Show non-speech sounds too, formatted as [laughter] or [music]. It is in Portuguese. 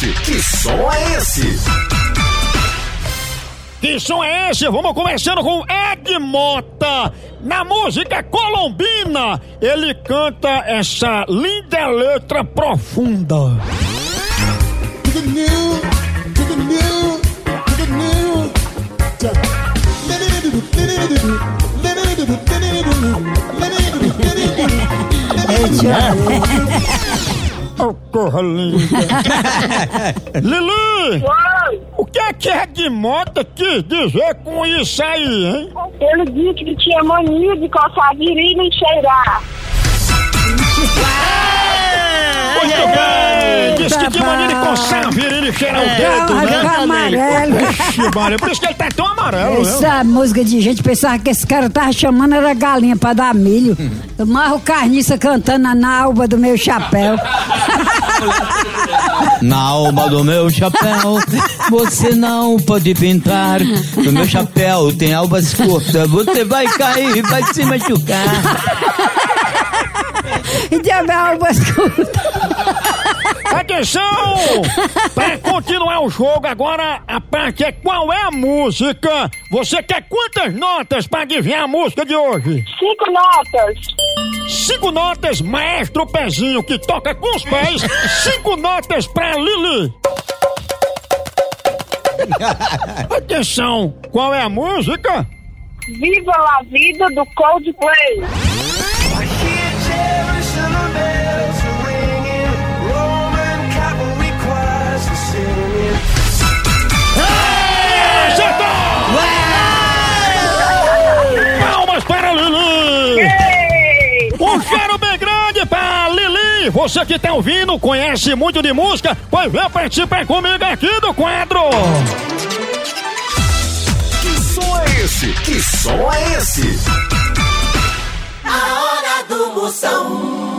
esse? Que som é esse? Que som é esse? Vamos começando com Ed Mota. Na música colombina, ele canta essa linda letra profunda. Oh, corra linda. [laughs] Lili, Oi, o que é que Ed Mota quis dizer com isso aí, hein? ele disse que tinha mania de coçar a virilha e cheirar. Muito bem! Diz que tinha mania de coçar a virilha e cheirar o dedo, né? Ixi, Maria, por isso que ele tá tão amarelo, né? Essa música de gente pensava que esse cara tava chamando era galinha pra dar milho. Eu marro carniça cantando na alba do meu chapéu. [laughs] Na alma do meu chapéu, você não pode pintar. No meu chapéu tem albas curtas, você vai cair, vai se machucar. E de albas curtas. Atenção! [laughs] Para continuar o jogo, agora a parte é qual é a música? Você quer quantas notas para adivinhar a música de hoje? Cinco notas. Cinco notas, maestro Pezinho, que toca com os pés. [laughs] Cinco notas pra Lili. [laughs] Atenção, qual é a música? Viva la vida do Coldplay. Você que tá ouvindo, conhece muito de música, pois vem participar comigo aqui do quadro! Que som é esse? Que som é esse? A hora do Moção.